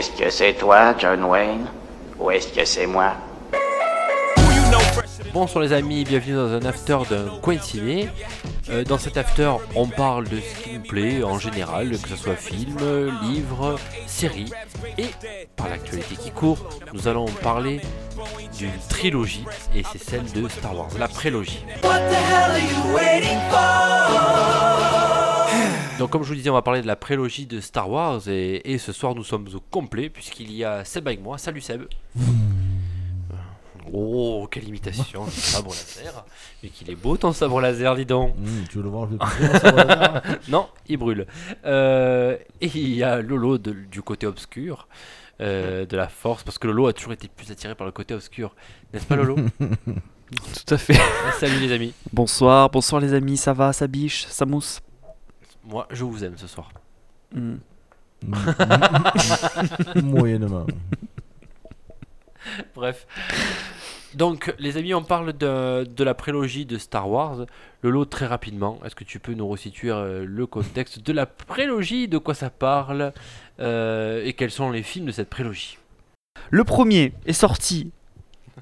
Est-ce que c'est toi, John Wayne Ou est-ce que c'est moi? Bonsoir les amis, bienvenue dans un after d'un coin ciné. Euh, dans cet after, on parle de ce qui nous plaît en général, que ce soit film, livre, série. Et par l'actualité qui court, nous allons parler d'une trilogie, et c'est celle de Star Wars, la prélogie. Donc comme je vous disais, on va parler de la prélogie de Star Wars, et, et ce soir nous sommes au complet, puisqu'il y a Seb avec moi. Salut Seb Oh, quelle imitation, le sabre laser. Mais qu'il est beau ton sabre laser, dis donc. Mmh, tu veux le voir, je le Non, il brûle. Euh, et il y a Lolo de- du côté obscur euh, de la force, parce que Lolo a toujours été plus attiré par le côté obscur. N'est-ce pas Lolo? Tout à fait. Salut les amis. Bonsoir, bonsoir les amis, ça va, ça biche, ça mousse? Moi, je vous aime ce soir. Hmm. Moyennement. Bref. Donc, les amis, on parle de, de la prélogie de Star Wars. Lolo, très rapidement, est-ce que tu peux nous resituer euh, le contexte de la prélogie, de quoi ça parle, euh, et quels sont les films de cette prélogie? Le premier est sorti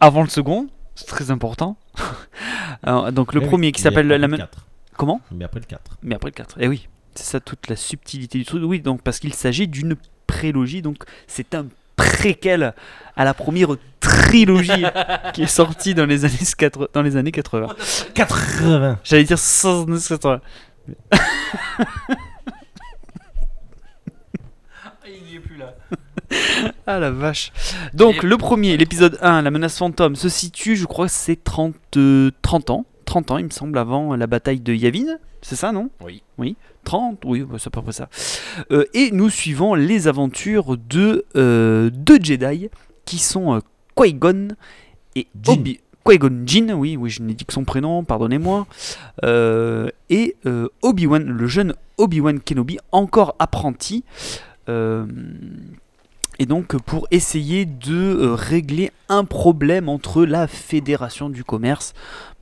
avant le second, c'est très important. Alors, donc le Eh oui, premier qui s'appelle la 4. Comment Mais après le 4. Mais après le 4. Eh oui, c'est ça toute la subtilité du truc. Oui, donc parce qu'il s'agit d'une prélogie, donc c'est un préquel à la première trilogie qui est sortie dans les années, 80 dans les années 80. 80 J'allais dire 180. Il n'y est plus là. Ah la vache. Donc Et- le premier, l'épisode 1, la menace fantôme, se situe, je crois que c'est 30, euh, 30 ans. 30 ans, il me semble, avant la bataille de Yavin. C'est ça, non? Oui. 30, oui, bah, c'est à peu près ça. Euh, et nous suivons les aventures de euh, deux Jedi qui sont euh, Qui-Gon et. Obi. Qui-Gon Jinn, oui, oui, je n'ai dit que son prénom, pardonnez-moi. Euh, et Obi-Wan, le jeune Obi-Wan Kenobi, encore apprenti. Et donc pour essayer de régler un problème entre la Fédération du commerce.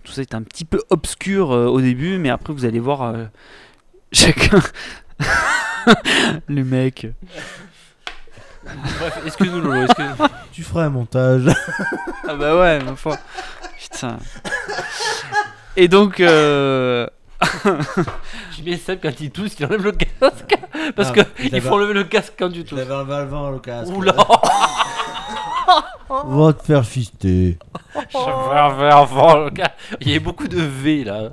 Tout ça est un petit peu obscur euh, au début, mais après vous allez voir euh, chacun. Le mec. Bref, excuse-nous Lolo, excuse Tu feras un montage. Ah bah ouais, ma foi. Putain. Et donc. euh, J'ai bien Seb quand il tousse, qu'il enlève le casque. Parce Ah, que il il avait- faut enlever le casque quand tu tousses. l'avais enlevé avant le casque. Oula Va te faire fister. Je vais faire avant. Il y a beaucoup de V là.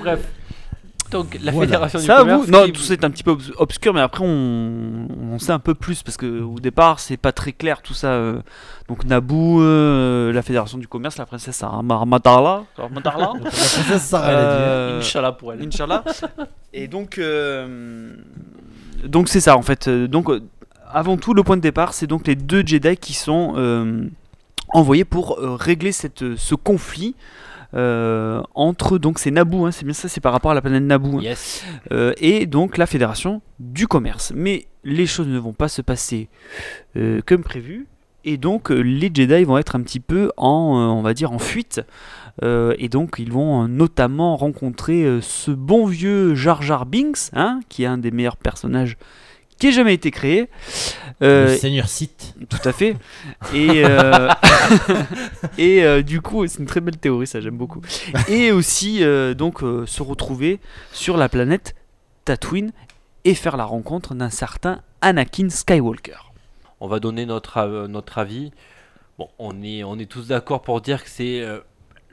Bref. Donc la Voilà. fédération du Ça, commerce. vous Non, qui- tout ça est un petit peu obs- obscur, mais après on, on sait un peu plus parce que au départ c'est pas très clair tout ça. euh. Donc Naboo, euh, la Fédération du commerce, la princesse Armadarla, Armadarla, La princesse Sarah. Euh, Inch'Allah pour elle. Inch'Allah. Et donc, euh, donc c'est ça en fait. Donc, euh, avant tout, le point de départ, c'est donc les deux Jedi qui sont euh, envoyés pour euh, régler cette, euh, ce conflit. euh, entre donc c'est Naboo, hein, c'est bien ça, c'est par rapport à la planète Naboo hein, Yes. et donc la fédération du commerce. Mais les choses ne vont pas se passer comme prévu. Et donc les Jedi vont être un petit peu en, on va dire, en fuite. Et donc ils vont notamment rencontrer ce bon vieux Jar Jar Binks, hein, qui est un des meilleurs personnages qui ait jamais été créé. Euh, Le Seigneur Sith. tout à fait. Et, euh, et euh, du coup, c'est une très belle théorie, ça j'aime beaucoup. Et aussi, euh, donc, euh, se retrouver sur la planète Tatooine et faire la rencontre d'un certain Anakin Skywalker. On va donner notre, av- notre avis. Bon, on est, on est tous d'accord pour dire que c'est euh,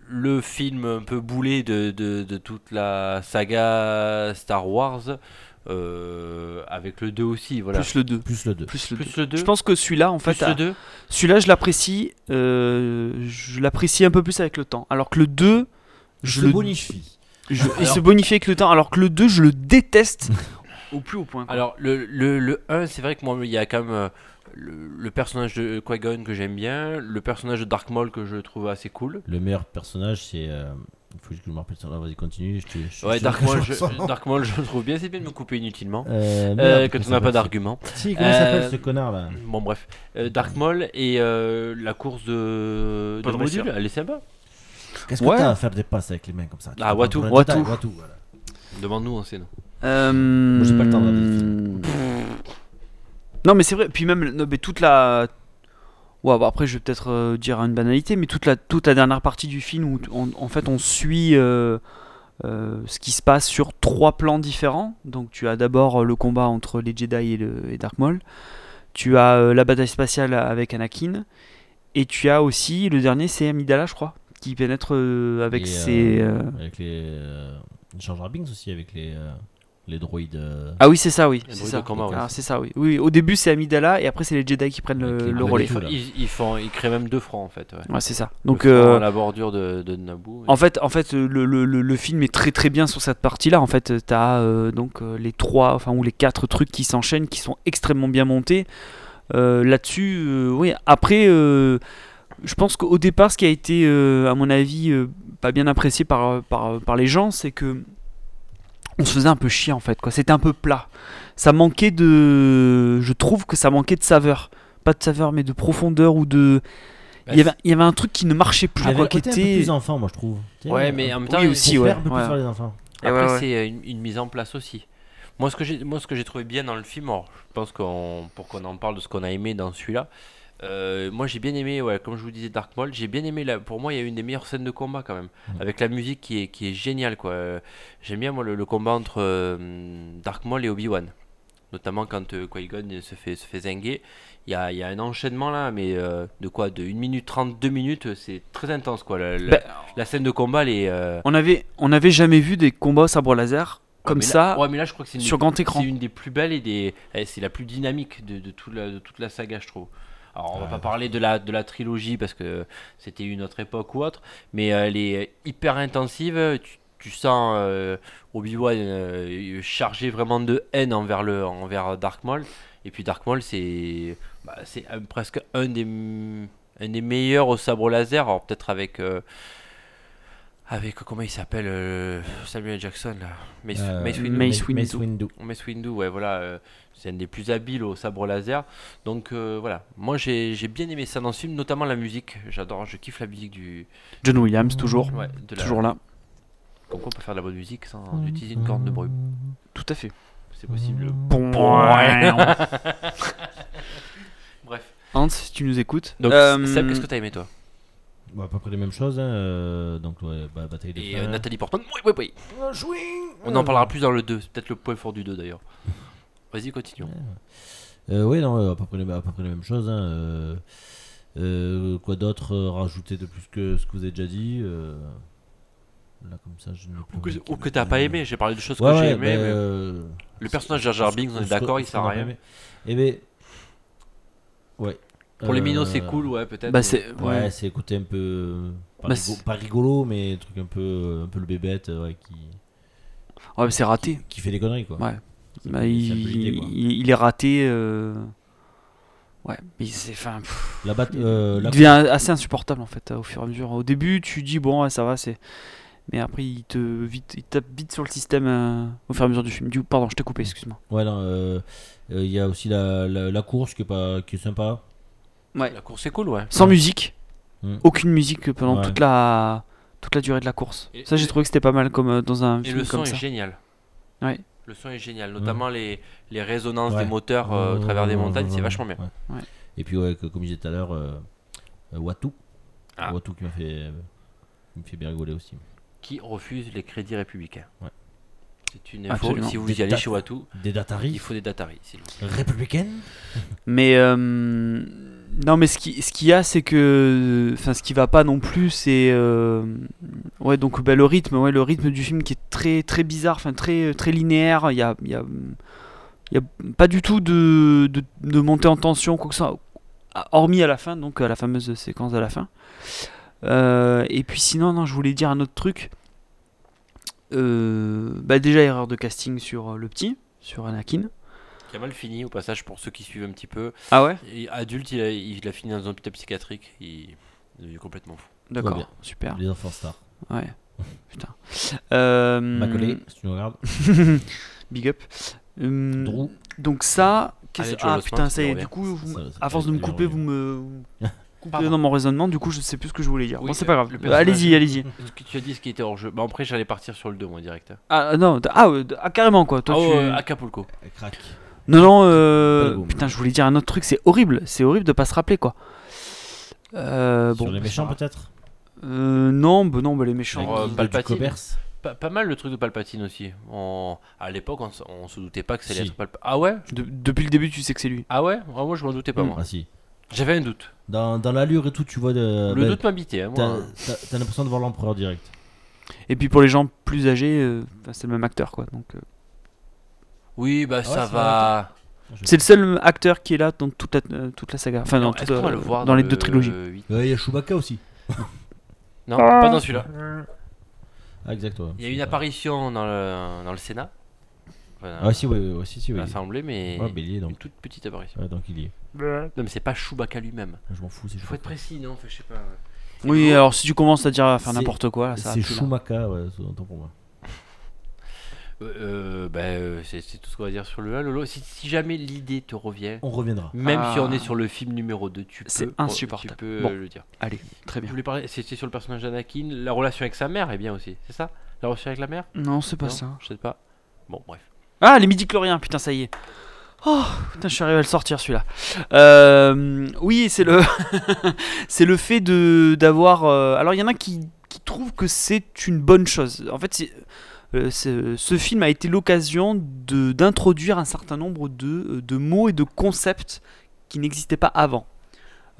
le film un peu boulé de, de, de toute la saga Star Wars. Euh, avec le 2 aussi, voilà. Plus le 2. Plus le 2. Plus le 2. Plus le 2. Je pense que celui-là, en fait, Plus le a- 2. celui-là, je l'apprécie, euh, je l'apprécie un peu plus avec le temps. Alors que le 2, je le bonifie. je- il Alors- se bonifie avec le temps. Alors que le 2, je le déteste au plus haut point. quoi. Alors, le, le, le 1, c'est vrai que moi, il y a quand même euh, le, le personnage de Qui-Gon que j'aime bien, le personnage de Dark Maul que je trouve assez cool. Le meilleur personnage, c'est. euh, faut que je me rappelle ça. Vas-y, continue. Je te, je- Ouais, je- Dark Maul, je- Dark Maul, je le trouve bien, c'est bien de me couper inutilement. Euh, Euh, quand on n'a pas d'argument. Si, comment il s'appelle Euh, ce connard là Bon, bref. Euh, Dark Maul et euh, la course de, Pas de de module, elle est sympa. Qu'est-ce que Ouais. t'as à faire des passes avec les mains comme ça? Tu Ah, Watu. détail, Watu, voilà. Demande-nous, on sait. nous. Euh... j'ai pas le temps de regarder Non, mais c'est vrai. Puis même, non, mais toute la. Ouais, bah après, je vais peut-être euh, dire une banalité, mais toute la, toute la dernière partie du film où, on- en fait, on suit euh, euh, ce qui se passe sur trois plans différents. Donc, tu as d'abord le combat entre les Jedi et, le, et Dark Maul. Tu as la bataille spatiale avec Anakin. Et tu as aussi, le dernier, c'est Amidala, je crois, qui pénètre avec Et, ses. Avec les. Jar Jar Binks aussi, avec les, les droïdes. euh, Ah oui, c'est ça, oui. Les C'est droïdes ça. de combat, ouais. Ah, c'est ça, oui. oui. Au début, c'est Amidala et après, c'est les Jedi qui prennent le, les le relais. tout. Ils, ils font, ils créent même deux fronts en fait. Ouais. Ouais, c'est ça. Donc euh, à la bordure de, de Naboo. et- En fait, en fait le, le- le- le film est très très bien sur cette partie-là. En fait, tu as donc euh, les trois, enfin ou les quatre trucs qui s'enchaînent, qui sont extrêmement bien montés. Euh, Là-dessus, euh, oui. Après, euh, je pense qu'au départ, ce qui a été, euh, à mon avis, euh, pas bien apprécié par, par, par les gens, c'est que on se faisait un peu chier en fait. quoi. C'était un peu plat. Ça manquait de, je trouve que ça manquait de saveur. Pas de saveur, mais de profondeur ou de. Bah, Il y, avait, il y avait un truc qui ne marchait plus. Il y avait quoi, un qui côté un peu était- plus enfant, moi je trouve. Ouais, mais en même Oui, temps, aussi, faut ouais. faire un peu plus ouais. sur les enfants. Après, ouais, ouais. c'est une, une mise en place aussi. Moi, ce que j'ai, moi, ce que j'ai trouvé bien dans le film, alors, je pense qu'on, pour qu'on en parle de ce qu'on a aimé dans celui-là, euh, moi j'ai bien aimé, ouais, comme je vous disais, Dark Maul, j'ai bien aimé, la, pour moi, il y a une des meilleures scènes de combat quand même, Mhm. avec la musique qui est, qui est géniale, quoi. Euh, J'aime bien, moi, le, le combat entre euh, Dark Maul et Obi-Wan. Notamment quand euh, Qui-Gon se fait, se fait zinguer. Il y a, il y a un enchaînement là, mais de quoi? De 1 minute 30, 2 minutes, c'est très intense, quoi. La, la- Ben, la scène de combat, elle est... On avait, on jamais vu des combats au sabre laser comme mais là- ça ouais, mais là, je crois que c'est une sur des- grand écran. C'est une des plus belles et des, eh, c'est la plus dynamique de, de, toute la, de toute la saga, je trouve. Alors, on va pas parler de la, de la trilogie parce que c'était une autre époque ou autre, mais euh, elle est hyper intensive. Tu, tu sens euh, Obi-Wan euh, chargé vraiment de haine envers, le, envers Dark Maul. Et puis Dark Maul, c'est bah, presque un des, un des meilleurs au sabre laser. Alors, peut-être avec. euh, avec comment il s'appelle euh, Samuel Jackson là Mace, Euh, Mace Windu. Mace Windu. Mace Windu. Mace Windu, ouais, voilà, euh, c'est un des plus habiles au sabre laser. Donc euh, voilà, moi j'ai bien aimé ça dans ce film, notamment la musique. J'adore, je kiffe la musique du. John Williams, toujours. Ouais, de la- Toujours là. Comme quoi on peut faire de la bonne musique sans utiliser une corne de brume. Tout à fait. C'est possible. Bref. Hans, si tu nous écoutes. Donc, Euh, Seb, qu'est-ce que t'as aimé toi? Bah, à peu près les mêmes choses. Hein, euh, donc, ouais, bah, bataille des Et euh. Nathalie Portman Oui, oui, oui. On en parlera plus dans le 2, c'est peut-être le point fort du 2 d'ailleurs. Vas-y, continuons. Euh, oui, non, euh, à peu près les, à peu près les mêmes choses. Hein, euh, euh, quoi d'autre euh, rajouter de plus que ce que vous avez déjà dit euh, Là, comme ça, je ne Ou que, ou que t'as pas aimé, j'ai parlé de choses Ouais, que j'ai ouais, aimé. bah, mais euh, Le personnage de Jar Jar Binks, on est d'accord, il sert à rien. Eh ben, ouais. Pour les minots, Euh, c'est cool, ouais, peut-être. Bah, c'est. Ouais, c'est côté un peu. euh, Pas, Bah, pas rigolo, mais un truc un peu, un peu le bébête euh, ouais, qui, Ouais, mais c'est raté. qui fait des conneries quoi. Ouais. Bah, il, quoi. est raté. euh, Ouais, mais c'est. Enfin, pff, La bat- euh, la- il devient assez insupportable en fait au fur et à mesure. Au début, tu dis bon, ouais, ça va, c'est. Mais après, il te vite, il tape vite sur le système euh, au fur et à mesure du film. Du pardon, je t'ai coupé, excuse-moi. Ouais, non, euh, euh, il y a aussi la, la, la course qui est, pas, qui est sympa. Ouais. La course est cool, ouais. Sans musique, Mm. aucune musique pendant Ouais. toute la toute la durée de la course. Et- ça, j'ai et- trouvé que c'était pas mal comme euh, dans un Et film le son comme est génial. Ouais. Le son est génial, notamment les, les résonances Ouais. des moteurs euh, au travers des montagnes, c'est vachement bien. Ouais. Ouais. Et puis, ouais, que- comme je disais tout à l'heure, euh, Watu. Ah. Watu qui m'a fait, euh, qui me fait bien rigoler aussi. Qui refuse les crédits républicains. Ouais. C'est une info, Absolument. si vous Des y allez chez Watu, Des il Datari faut des dataris, s'il vous plaît. républicaines Mais euh, non, mais ce ce qu'il y a, c'est que enfin ce qui va pas non plus, c'est euh, ouais donc bah, le rythme, ouais le rythme du film qui est très très bizarre, enfin très très linéaire. Il y a y a pas du tout de, de montée en tension quoi que soit, hormis à la fin, donc à la fameuse séquence de la fin. Euh, et puis sinon, non, je voulais dire un autre truc. Euh, bah déjà erreur de casting sur le petit, sur Anakin. A mal fini, au passage, pour ceux qui suivent un petit peu. Ah ouais? Et adulte, il a, il a fini dans un hôpital psychiatrique, il est devenu complètement fou. D'accord, super. Les enfants stars. Ouais. Putain. Euh, Macaulay, si tu nous regardes. Big up. Hum, Drew. donc ça, Allez, ah putain, ça ça y est, du coup, vous Ça- me- ça- à force de me il couper, vous me vous coupez Pardon. dans mon raisonnement, du coup, je sais plus ce que je voulais dire. Oui, bon, c'est pas grave. allez-y, allez-y. Ce que tu as dit, ce qui était hors jeu. Bah, après, j'allais partir sur le 2, moi, direct. Ah non, ah, ah, carrément quoi. Toi, ah, tu... ouais, Acapulco. Crac. Non, non, euh, putain, je voulais dire un autre truc, c'est horrible, c'est horrible de pas se rappeler quoi. Euh, Sur bon, les méchants, peut-être? Euh, non, bah non, bah les méchants. Euh, Guilde Palpatine. du commerce. Pas, pas mal le truc de Palpatine aussi. On- À l'époque, on, se doutait pas que allait Si. Palpatine. Ah ouais? De- depuis le début, tu sais que c'est lui. Ah ouais? Ah, Moi, je m'en doutais pas, Mm. moi. Ah si. J'avais un doute. Dans, dans l'allure et tout, tu vois de. le ben, doute m'habitait, hein, T'as moi. t'as- l'impression de voir l'empereur direct. Et puis pour les gens plus âgés, euh, c'est le même acteur quoi. Donc, euh, Oui, bah ouais, ça va. c'est le seul acteur qui est là dans toute la, euh, toute la saga. Enfin, Non, dans, toute, euh, le voir dans les le deux trilogies. 8? Ouais, Il y a Chewbacca aussi. Non, pas dans celui-là. Ah, exact, ouais. Il y a une apparition dans le, dans le Sénat. Enfin, Ah, si, ouais, ouais, ouais, si, si, oui. l'Assemblée, mais Ouais, mais il y est donc. une toute petite apparition. Ouais, donc il y est. Non, mais c'est pas Chewbacca lui-même. Je m'en fous, c'est Il faut être précis, non Enfin, Je sais pas. Oui, alors si tu commences à dire à faire n'importe quoi, là, ça va C'est. Chewbacca, ouais, c'est autant pour moi. Euh, bah, c'est c'est tout ce qu'on va dire sur le 1. Lolo, si, si jamais l'idée te revient, On reviendra. même si on Ah. est sur le film numéro 2, tu peux, C'est insupportable. tu peux Bon. le dire. Allez, très Je bien. voulais parler, c'était sur le personnage d'Anakin, la relation avec sa mère est bien aussi, c'est ça? La relation avec la mère? Non, c'est pas Non ça. Je sais pas. Bon, bref. Ah, les midi-chloriens, putain, ça y est. Oh, putain, je suis arrivé à le sortir celui-là. Euh, oui, c'est le, c'est le fait de d'avoir. euh, alors, il y en a qui, qui trouvent que c'est une bonne chose. En fait, c'est, euh, ce film a été l'occasion d'introduire un certain nombre de, de mots et de concepts qui n'existaient pas avant.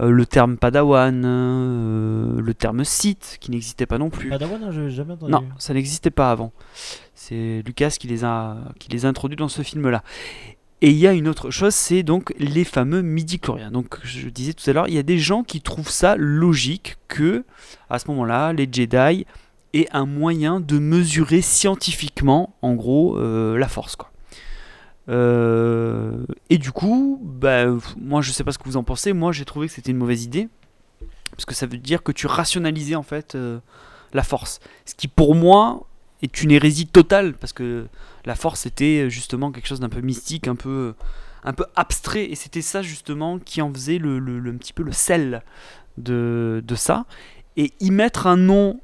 Euh, le terme padawan, euh, le terme sith, qui n'existait pas non plus. Padawan, non, j'ai jamais entendu. Non, ça n'existait pas avant. C'est Lucas qui les a, qui les a introduits dans ce film-là. Et il y a une autre chose, c'est donc les fameux midi-chloriens. Donc je disais tout à l'heure, il y a des gens qui trouvent ça logique que, à ce moment-là, les Jedi aient un moyen de mesurer scientifiquement, en gros, euh, la force. Quoi. Euh, et du coup, bah, moi je sais pas ce que vous en pensez, moi j'ai trouvé que c'était une mauvaise idée. Parce que ça veut dire que tu rationalisais en fait euh, la force. Ce qui pour moi est une hérésie totale parce que la force était justement quelque chose d'un peu mystique, un peu, un peu abstrait et c'était ça justement qui en faisait le, le- le- un petit peu le sel de, de ça. Et y mettre un nom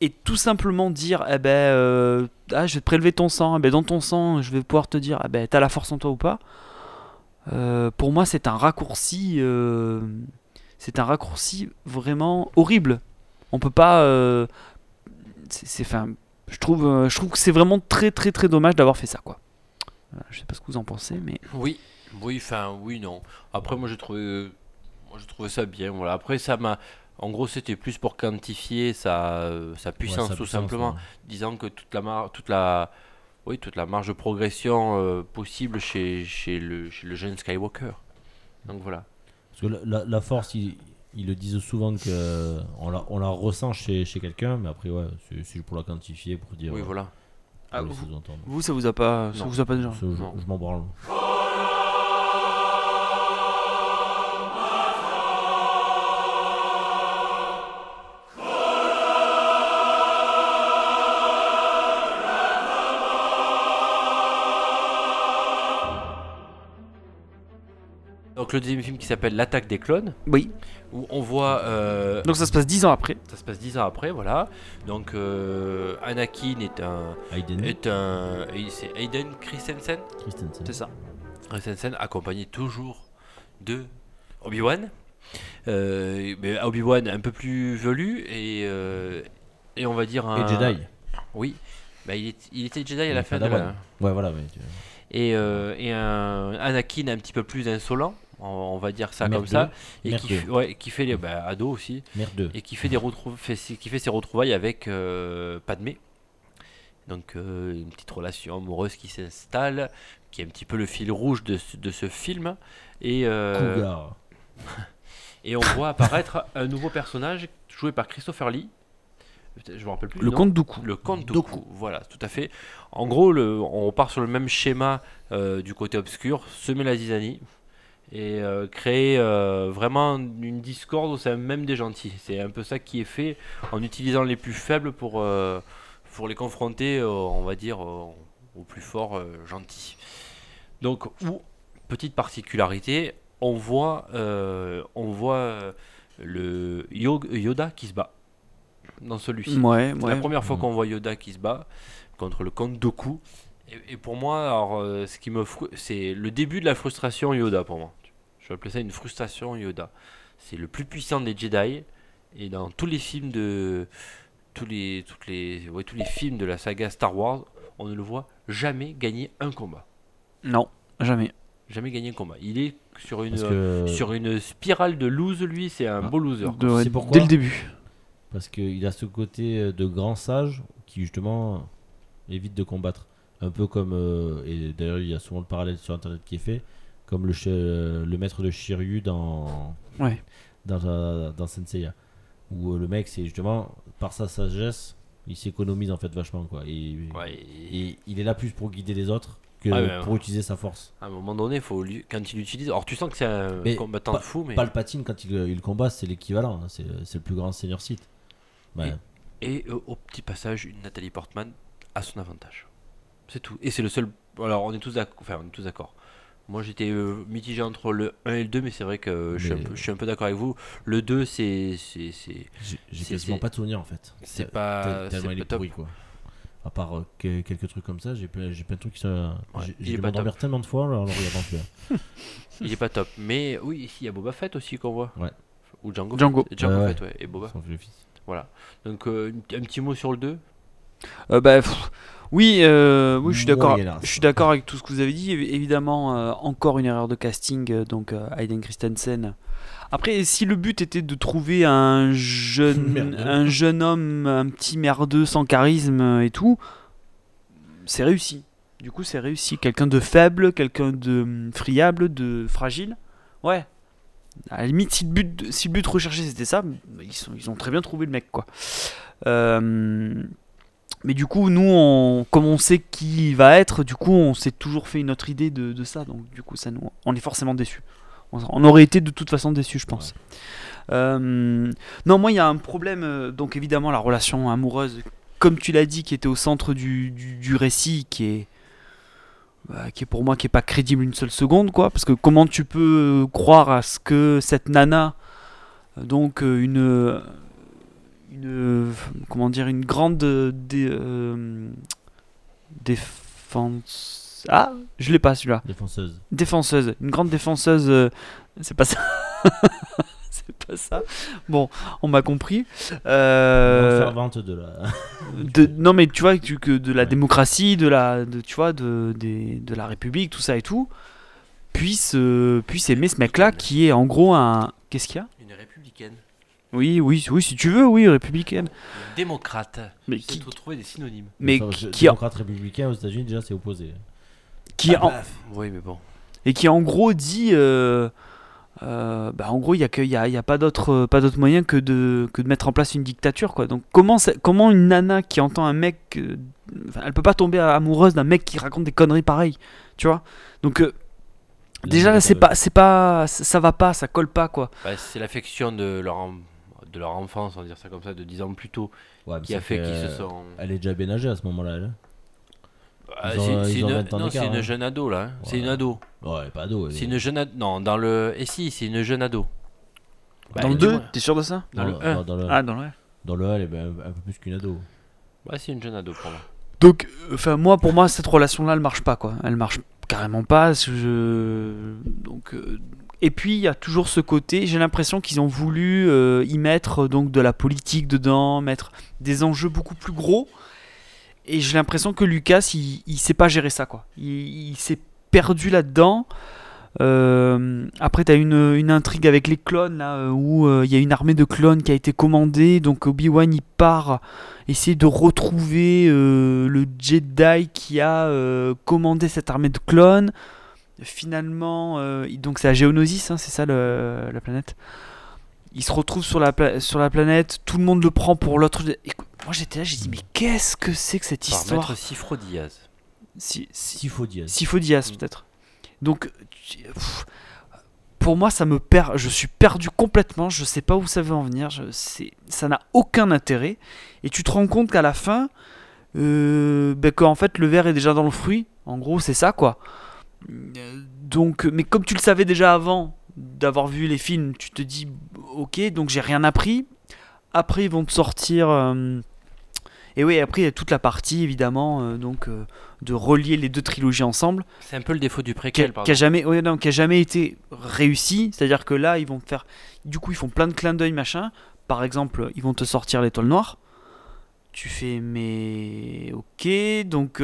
et tout simplement dire eh ben euh, ah, je vais te prélever ton sang, eh ben, dans ton sang je vais pouvoir te dire eh ben t'as la force en toi ou pas. Euh, pour moi c'est un raccourci euh, c'est un raccourci vraiment horrible. On peut pas. c'est, enfin, je trouve, je trouve que c'est vraiment très très très dommage d'avoir fait ça quoi. Je sais pas ce que vous en pensez, mais Oui, oui, oui, non. Après, moi, j'ai trouvé, moi, ça bien. Voilà. Après, ça m'a, en gros, c'était plus pour quantifier sa, euh, sa Ouais, puissance, sa tout puissance, simplement, ouais. disant que toute la mar- toute la, oui, toute la marge de progression euh, possible chez, chez le, chez le jeune Skywalker. Donc voilà. Parce que la, la- la force, ils, ils le disent souvent que on la, on la ressent chez, chez quelqu'un, mais après, ouais, c'est pour la quantifier, pour dire. Oui, euh, voilà. Ah, vous- ça vous a pas, ça vous a pas déjà. Je, non. je m'en branle. Donc le deuxième film qui s'appelle L'attaque des clones, Oui. où on voit euh, Donc ça se passe dix ans après. Ça se passe dix ans après, voilà. Donc euh, Anakin est un Hayden est un c'est Hayden Christensen. Christensen. C'est ça. Christensen accompagné toujours de Obi-Wan. Euh, mais Obi-Wan un peu plus velu et et et on va dire un Et Jedi. Oui. Bah, il, est- il était Jedi à la fin de la... Ouais, voilà. Mais tu- Et, euh, et un Anakin un petit peu plus insolent, on, on va dire ça comme ça, et qui, Merdeux. f- ouais, qui fait les bah, ado aussi, et qui fait des retrou- fait, qui fait ses retrouvailles avec euh, Padmé. Donc euh, une petite relation amoureuse qui s'installe, qui est un petit peu le fil rouge de, ce- de ce film. Et, euh, Cougar. et on voit apparaître un nouveau personnage joué par Christopher Lee. Je me rappelle plus. Le comte Dooku. Le comte Dooku. Voilà, tout à fait. En gros, le, on part sur le même schéma euh, du côté obscur, semer la zizanie et euh, créer euh, vraiment une discorde au sein même des gentils. C'est un peu ça qui est fait en utilisant les plus faibles pour, euh, pour les confronter, euh, on va dire, euh, aux plus forts euh, gentils. Donc, ou, petite particularité, on voit, euh, on voit le Yo- Yoda qui se bat dans celui-ci. Ouais, C'est ouais. la première fois Mm. qu'on voit Yoda qui se bat contre le comte Doku. Et, et pour moi, alors, euh, ce qui me fru- c'est le début de la frustration Yoda pour moi. Je vais appeler ça une frustration Yoda. C'est le plus puissant des Jedi et dans tous les films de tous les toutes les ouais, tous les films de la saga Star Wars, on ne le voit jamais gagner un combat. Non, jamais. Jamais gagner un combat. Il est sur une que, sur une spirale de lose lui, c'est un Ah. beau loser. De- C'est pourquoi dès le début. parce qu'il a ce côté euh, de grand sage qui justement évite de combattre. Un peu comme, euh, et d'ailleurs il y a souvent le parallèle sur internet qui est fait, comme le, che- le maître de Shiryu dans, Ouais. dans, euh, dans Senseiya. Où euh, le mec, c'est justement, par sa sagesse, il s'économise en fait vachement. Quoi. Et, Ouais, et- et il est là plus pour guider les autres que Ah ouais, pour ouais. utiliser sa force. à un moment donné, faut lui- quand il l'utilise. Alors tu sens que c'est un Mais combattant pas- de fou, mais Palpatine, quand il, il combat, c'est l'équivalent. hein. C'est c'est le plus grand seigneur Sith. Ouais. Et euh, au petit passage, une Nathalie Portman à son avantage. C'est tout. Et c'est le seul. Alors on est tous d'accord. Enfin, on est tous d'accord. Moi j'étais euh, mitigé entre le 1 et le 2, mais c'est vrai que euh, je, suis un peu, je suis un peu d'accord avec vous. Le 2, c'est. C'est c'est- J'ai j'ai C'est- quasiment c'est- pas de souvenir en fait. c'est Tel- pas- tel- Tellement c'est il pas est top. pourri quoi. À part euh, que- quelques trucs comme ça, j'ai plein, j'ai plein de trucs qui sont. Ouais, j'ai- il J'ai est dû pas m'endormir tellement de fois en le regardant plus. il est pas top. Mais oui, ici il y a Boba Fett aussi qu'on voit. Ouais. Ou Django. Django. Fett. Django Ouais, ouais. Fett, ouais. Et Boba. Son fils. Voilà. Donc euh, un petit mot sur le 2. Euh, bah, pff, oui, euh, oui, je suis d'accord. Moyenasse. Je suis d'accord avec tout ce que vous avez dit. Évi- Évidemment, euh, encore une erreur de casting, euh, donc Hayden Christensen. Après, si le but était de trouver un jeune, Merdeux. un jeune homme, un petit merdeux sans charisme et tout, c'est réussi. Du coup, c'est réussi. Quelqu'un de faible, quelqu'un de hum, friable, de fragile. Ouais. À la limite, si le but, si le but recherché c'était ça, ils, sont, ils ont très bien trouvé le mec, quoi. Euh, mais du coup, nous, on, comme on sait qui va être, du coup, on s'est toujours fait une autre idée de, ça. Donc, du coup, ça nous, on est forcément déçus. On, aurait été de toute façon déçus, je pense. Euh, non, moi, il y a un problème. euh, Donc, évidemment, la relation amoureuse, comme tu l'as dit, qui était au centre du, du- récit, qui est, bah, qui est pour moi, qui est pas crédible une seule seconde, quoi. Parce que comment tu peux euh, croire à ce que cette nana, donc une une comment dire une grande euh, dé- euh, défense ah je l'ai pas celui-là Défenseuse. défenseuse une grande défenseuse euh, c'est pas ça c'est pas ça bon on m'a compris Euh, Servante de la. de, non mais tu vois que de la Ouais. démocratie de la de, tu vois de, des- de la république tout ça et tout puisse puisse aimer ce mec là qui est en gros un qu'est-ce qu'il y a? Oui oui oui si tu veux oui républicaine démocrate. mais Qui trouver des synonymes. mais Ça, qui, je- qui, démocrate républicain aux États-Unis, déjà, c'est opposé. qui en- Oui, mais bon. et qui en gros dit euh, euh, bah, en gros il y a que y a, il y a pas d'autre euh, pas d'autre moyen que de que de mettre en place une dictature quoi donc comment ça- comment une nana qui entend un mec euh, elle peut pas tomber amoureuse d'un mec qui raconte des conneries pareilles tu vois? Donc euh, déjà là c'est pas c'est pas ça va pas ça colle pas quoi Bah, c'est l'affection de leur, en- de leur enfance, on va dire ça comme ça, de 10 ans plus tôt, Ouais, qui c'est a fait qu'ils se euh, sont. Elle est déjà bien âgée à ce moment-là, elle. Ah, ils ont- c'est c'est une, 20 ans non, c'est une hein. jeune ado là. hein. C'est Ouais. une ado. Ouais, elle est pas ado. C'est est- une jeune ado. Non, dans le. Et si, c'est une jeune ado. Bah, dans le dis-moi. 2 t'es sûr de ça? Dans Non, le 1. dans, dans le, ah dans le un. dans le 1, elle est ben un peu plus qu'une ado. Ouais, c'est une jeune ado pour moi. Donc, enfin, moi, pour moi, cette relation-là, elle marche pas, quoi. Elle marche carrément pas. Je... Donc, euh, et puis, il y a toujours ce côté. J'ai l'impression qu'ils ont voulu euh, y mettre euh, donc de la politique dedans, mettre des enjeux beaucoup plus gros. Et j'ai l'impression que Lucas, il, il sait pas gérer ça, quoi. Il, s'est perdu là-dedans. Euh, après, tu as une, intrigue avec les clones, là, où il y a une armée de clones qui a été commandée. Donc, Obi-Wan, il part essayer de retrouver le Jedi qui a commandé cette armée de clones. Finalement, euh, donc c'est à Geonosis, hein, c'est ça le- la planète. Il se retrouve sur la, pla- sur la planète, tout le monde le prend pour l'autre. Moi j'étais là, j'ai dit, mais qu'est-ce que c'est que cette Par histoire Maître Sifro Diaz. Si- Mm. peut-être. Donc, pff, pour moi, ça me perd. Je suis perdu complètement. Je sais pas où ça veut en venir. Je, c'est- ça n'a aucun intérêt. Et tu te rends compte qu'à la fin, euh, ben, qu'en fait, le verre est déjà dans le fruit. En gros, c'est ça, quoi. Donc, mais comme tu le savais déjà avant d'avoir vu les films, tu te dis, ok, donc j'ai rien appris. Après, ils vont te sortir. euh, Et oui, après, il y a toute la partie, évidemment, euh, donc, euh, de relier les deux trilogies ensemble, C'est un peu le défaut du préquel, qui pardon. a jamais, ouais, non, qui a jamais été réussi. C'est-à-dire que là, ils vont faire. Du coup, ils font plein de clins d'œil, machin. Par exemple, ils vont te sortir l'étoile noire. Tu fais, mais. Ok, donc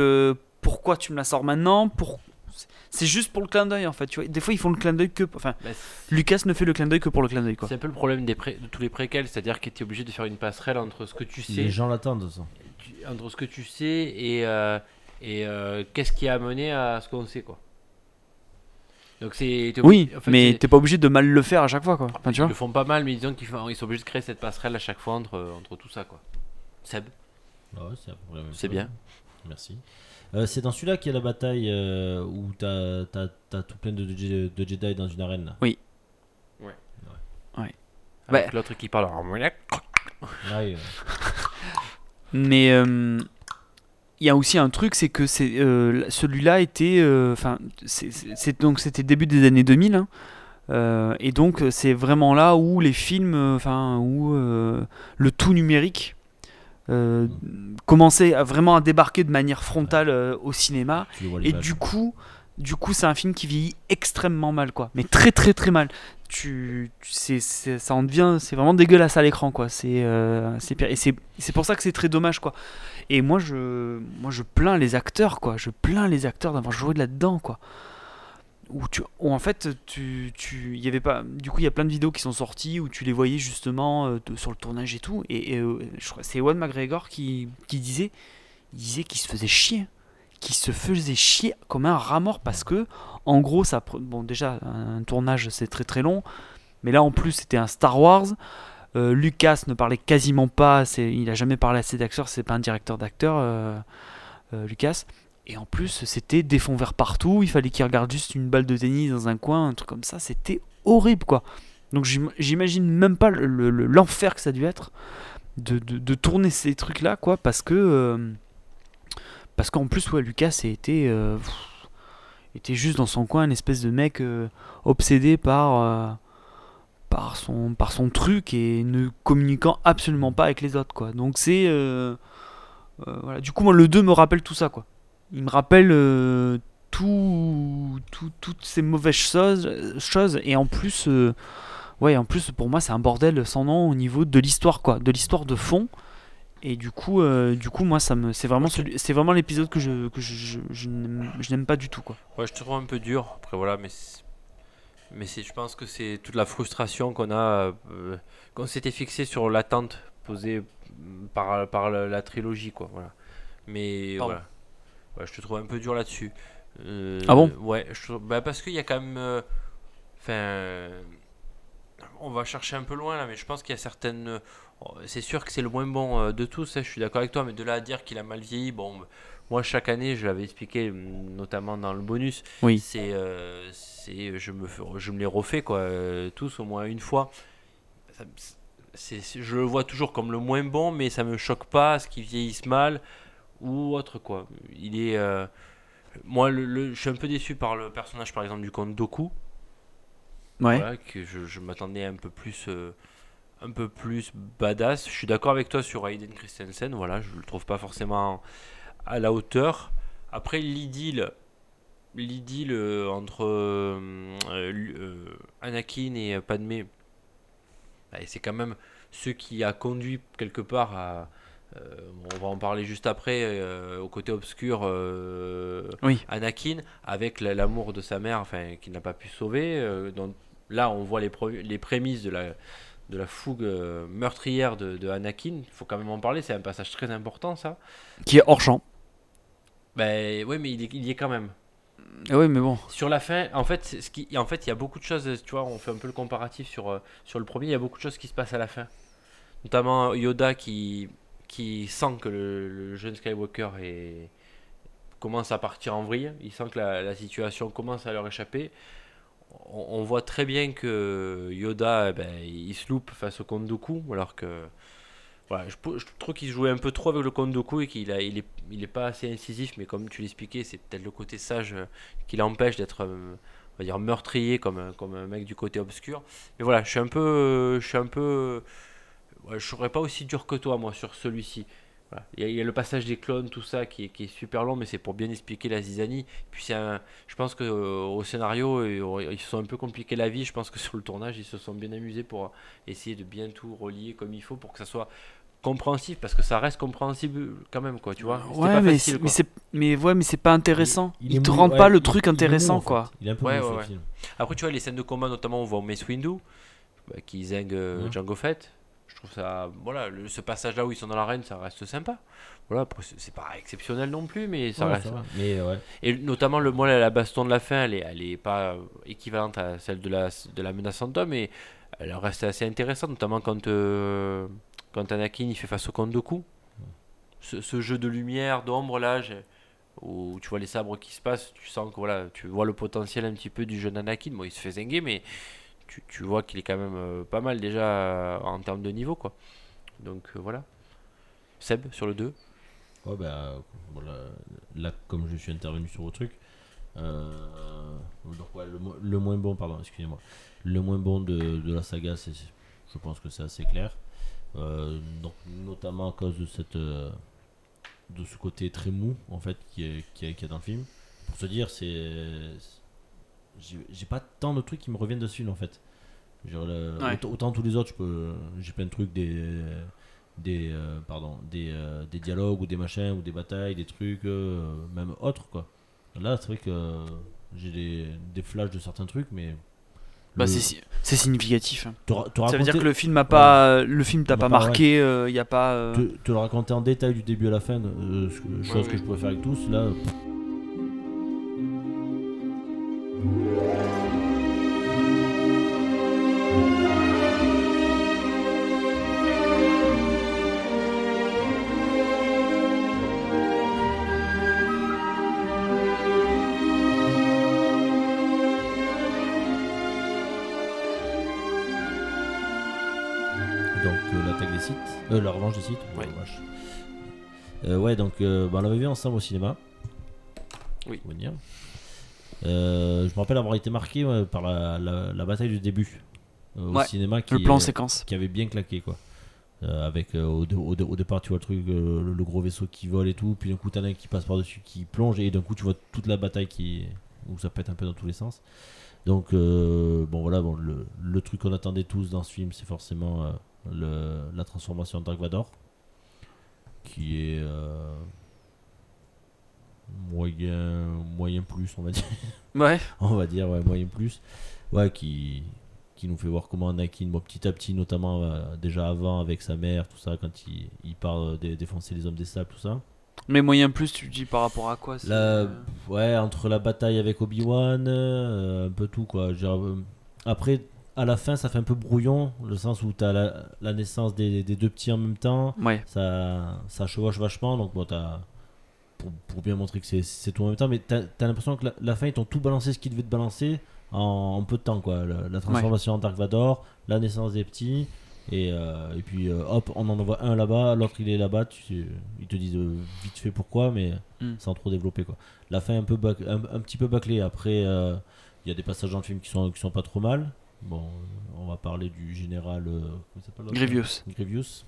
pourquoi tu me la sors maintenant? Pour... C'est juste pour le clin d'œil, en fait. Tu vois. Des fois, ils font le clin d'œil que. Enfin, Bah, Lucas ne fait le clin d'œil que pour le clin d'œil, quoi. c'est un peu le problème des pré- de tous les préquels, c'est-à-dire que tu es obligé de faire une passerelle entre ce que tu sais, Les gens l'attendent, ça. entre ce que tu sais et, euh, et euh, qu'est-ce qui a amené à ce qu'on sait, quoi. Donc c'est. Oui, en fait, mais t'es pas obligé de mal le faire à chaque fois, quoi. Enfin, tu ils vois. le font pas mal, mais disons qu'ils font- ils sont obligés de créer cette passerelle à chaque fois entre, entre tout ça, quoi. Seb, ouais, c'est bien. Merci. Euh, c'est dans celui-là qu'il y a la bataille euh, où t'as as, tout plein de, de, de Jedi dans une arène. là. Avec Ouais. l'autre qui parle en Ouais, Mais euh, il y a aussi un truc, c'est que c'est euh, celui-là était, euh, enfin, c'est- c'est c'est- donc c'était début des années 2000, hein, euh, et donc c'est vraiment là où les films, euh, enfin, où euh, le tout numérique euh, commençait à vraiment à débarquer de manière frontale euh, au cinéma. Et du coup, du coup, c'est un film qui vieillit extrêmement mal, quoi. Mais très, très, très mal. Tu, tu- ça en devient, c'est vraiment dégueulasse à l'écran, quoi. C'est, euh. Et c'est, c'est pour ça que c'est très dommage, quoi. Et moi, je, moi, je plains les acteurs, quoi. Je plains les acteurs d'avoir joué là-dedans, quoi. Où tu, en fait, tu, tu, y avait pas. Du coup, il y a plein de vidéos qui sont sorties où tu les voyais justement euh, sur le tournage et tout. Et, euh, je crois, c'est Ewan McGregor qui, qui disait, disait qu'il se faisait chier qui se faisait chier comme un rat mort parce que en gros ça bon déjà un tournage c'est très très long mais là en plus c'était un Star Wars Euh, Lucas ne parlait quasiment pas il a jamais parlé assez d'acteurs c'est pas un directeur d'acteurs Lucas et en plus c'était des fonds verts partout il fallait qu'il regarde juste une balle de tennis dans un coin un truc comme ça c'était horrible quoi donc j'im- j'imagine même pas le- le- le- l'enfer que ça a dû être de, de- tourner ces trucs là quoi parce que euh, parce qu'en plus, ouais, Lucas était, euh, était juste dans son coin, une espèce de mec euh, obsédé par, par, son, par son truc et ne communiquant absolument pas avec les autres. Quoi. Donc c'est... voilà. Du coup, moi, le 2 me rappelle tout ça. Quoi. Il me rappelle euh, tout, tout- toutes ces mauvaises choses, choses et en plus... euh, Ouais, en plus pour moi c'est un bordel sans nom au niveau de l'histoire quoi, de l'histoire de fond. Et du coup, euh, du coup, moi, ça me, c'est vraiment, c'est vraiment l'épisode que je, que je, je, je n'aime pas du tout, quoi. Ouais, je te trouve un peu dur. Après, voilà, mais mais c'est, je pense que c'est toute la frustration qu'on a, euh, qu'on s'était fixé sur l'attente posée par, par la, la trilogie, quoi. Voilà. Mais Pardon. voilà, Ouais, je te trouve un peu dur là-dessus. Euh, Ah bon? Ouais, je bah, parce qu'il y a quand même, euh, enfin, on va chercher un peu loin là, mais je pense qu'il y a certaines. oh, C'est sûr que c'est le moins bon euh, de tous, hein, je suis d'accord avec toi, mais de là à dire qu'il a mal vieilli, bon, moi chaque année, je l'avais expliqué, mm, notamment dans le bonus, Oui. c'est, euh, c'est, je me, je me les refais quoi, tous au moins une fois. Ça c'est, je le vois toujours comme le moins bon, mais ça me choque pas, ce qui vieillisse mal ou autre quoi. Il est, euh, moi, le, le- je suis un peu déçu par le personnage par exemple du comte Doku. Ouais. Voilà, que je, je m'attendais un peu plus euh, un peu plus badass. Je suis d'accord avec toi sur Hayden Christensen, voilà, je le trouve pas forcément à la hauteur. Après l'idylle l'idylle euh, entre euh, Anakin et Padmé bah, c'est quand même ce qui a conduit quelque part à on va en parler juste après euh, au côté obscur euh, Oui. Anakin avec la- l'amour de sa mère enfin qu'il n'a pas pu sauver euh, là on voit les, les prémices de la de la fougue euh, meurtrière de, de Anakin il faut quand même en parler c'est un passage très important ça Qui est hors champ. ben oui mais il, est- il y est quand même Ah ouais, mais bon. sur la fin, en fait, ce qui, en fait, il y a beaucoup de choses. Tu vois, on fait un peu le comparatif sur euh, sur le premier. Il y a beaucoup de choses qui se passent à la fin, notamment Yoda qui qui sent que le, jeune Skywalker commence à partir en vrille. Il sent que la, situation commence à leur échapper. On, voit très bien que Yoda, eh ben, il se loupe face au Count Dooku, alors que voilà, je, trouve qu'il jouait un peu trop avec le Count Dooku et qu'il a, pas assez incisif. Mais comme tu l'expliquais, c'est peut-être le côté sage qui l'empêche d'être, on va dire, meurtrier comme, comme un mec du côté obscur. Mais voilà, je suis un peu, je suis un peu, je serais pas aussi dur que toi moi sur celui-ci. Voilà. Il, y a, il y a le passage des clones, tout ça qui est, qui est super long, mais c'est pour bien expliquer la zizanie. Puis c'est un, je pense que euh, au scénario, ils se sont un peu compliqué la vie. Je pense que sur le tournage, ils se sont bien amusés pour essayer de bien tout relier comme il faut pour que ça soit compréhensif parce que ça reste compréhensible quand même quoi tu vois Ouais, pas mais facile, c'est- quoi. mais mais ouais, mais c'est pas intéressant. Il- Il, il te mou, rend ouais, pas le il- truc il est mou, intéressant en fait. quoi. Il est un peu Ouais, mou, ouais, ce ouais. film. Après, tu vois, les scènes de combat, notamment, on voit Mace Windu, bah, qui zingue euh, Ouais. Django Fett. Je trouve ça. Voilà, le- ce passage-là où ils sont dans l'arène, ça reste sympa. Voilà, c'est pas exceptionnel non plus, mais ça Ouais, reste. ça va. Mais ouais. Et notamment, le, moi, la baston de la fin, elle est, elle est pas équivalente à celle de la, de la menace fantôme, mais elle reste assez intéressante, notamment quand, euh, quand Anakin il fait face au Kondoku. Ce, ce jeu de lumière, d'ombre, là, où tu vois les sabres qui se passent, tu sens que voilà, tu vois le potentiel un petit peu du jeune Anakin. Bon, il se fait zinguer, mais tu, tu vois qu'il est quand même euh, pas mal déjà euh, en termes de niveau, quoi. Donc euh, voilà. Seb, sur le 2. Ouais, bah, voilà, là, comme je suis intervenu sur donc, ouais, le, le moins bon, pardon, excusez-moi, le moins bon de, de la saga, c'est, je pense que c'est assez clair. Donc, notamment à cause de cette, de ce côté très mou, en fait, qui est, qui est, qui est dans le film. Pour se dire, c'est, j'ai, pas tant de trucs qui me reviennent dessus, en fait. Genre, le- Ouais. autant, autant tous les autres, j'ai plein de trucs des des euh, pardon des, euh, des dialogues ou des machins ou des batailles des trucs euh, même autres quoi là c'est vrai que j'ai des, des flashs de certains trucs mais Bah, le- c'est si- c'est significatif. hein. te, Ça veut dire que le film a pas le film t'a pas pas, marqué, il y a pas te, te le raconter en détail du début à la fin ce chose que je pourrais faire avec tous là pff, euh, la revanche des sites Ouais. Euh, ouais donc euh, bah, on l'avait vu ensemble au cinéma Oui. dire. Euh, je me rappelle avoir été marqué ouais, par la, la, la bataille du début euh, au Ouais, cinéma qui le plan euh, séquence. qui avait bien claqué quoi. Euh, avec euh, au, dé- au dé- au départ tu vois le truc euh, le, le gros vaisseau qui vole et tout puis d'un coup t'en as un qui passe par dessus qui plonge et d'un coup tu vois toute la bataille qui où ça pète un peu dans tous les sens donc euh, bon voilà bon le, le truc qu'on attendait tous dans ce film c'est forcément euh, le, la transformation de Dark Vador qui est euh, moyen moyen plus on va dire Ouais. on va dire, ouais, moyen plus. Ouais, qui, qui nous fait voir comment Anakin, bon, petit à petit, notamment euh, déjà avant avec sa mère, tout ça, quand il, il part euh, dé- défoncer les hommes des sables, tout ça. Mais moyen plus, tu dis par rapport à quoi euh, ouais, entre la bataille avec Obi-Wan, euh, un peu tout, quoi. Après, à la fin, ça fait un peu brouillon, le sens où t'as la, la naissance des, des deux petits en même temps. Ouais. ça, ça chevauche vachement. Donc, bon, t'as. Pour, pour bien montrer que c'est- tout en même temps, mais t'as as, l'impression que la, la fin, ils t'ont tout balancé ce qu'ils devaient te balancer en, en peu de temps, quoi. La, la transformation en Dark Vador, la naissance des petits, et, euh, et puis euh, hop, on en envoie un là-bas, l'autre il est là-bas. tu- Ils te disent euh, vite fait pourquoi, mais Mm. sans trop développer, quoi. La fin est un, peu bac- un, un petit peu bâclée. Après, il y a des passages dans le film qui sont, qui sont pas trop mal. Bon, on va parler du général. euh, comment Grievous. Grievous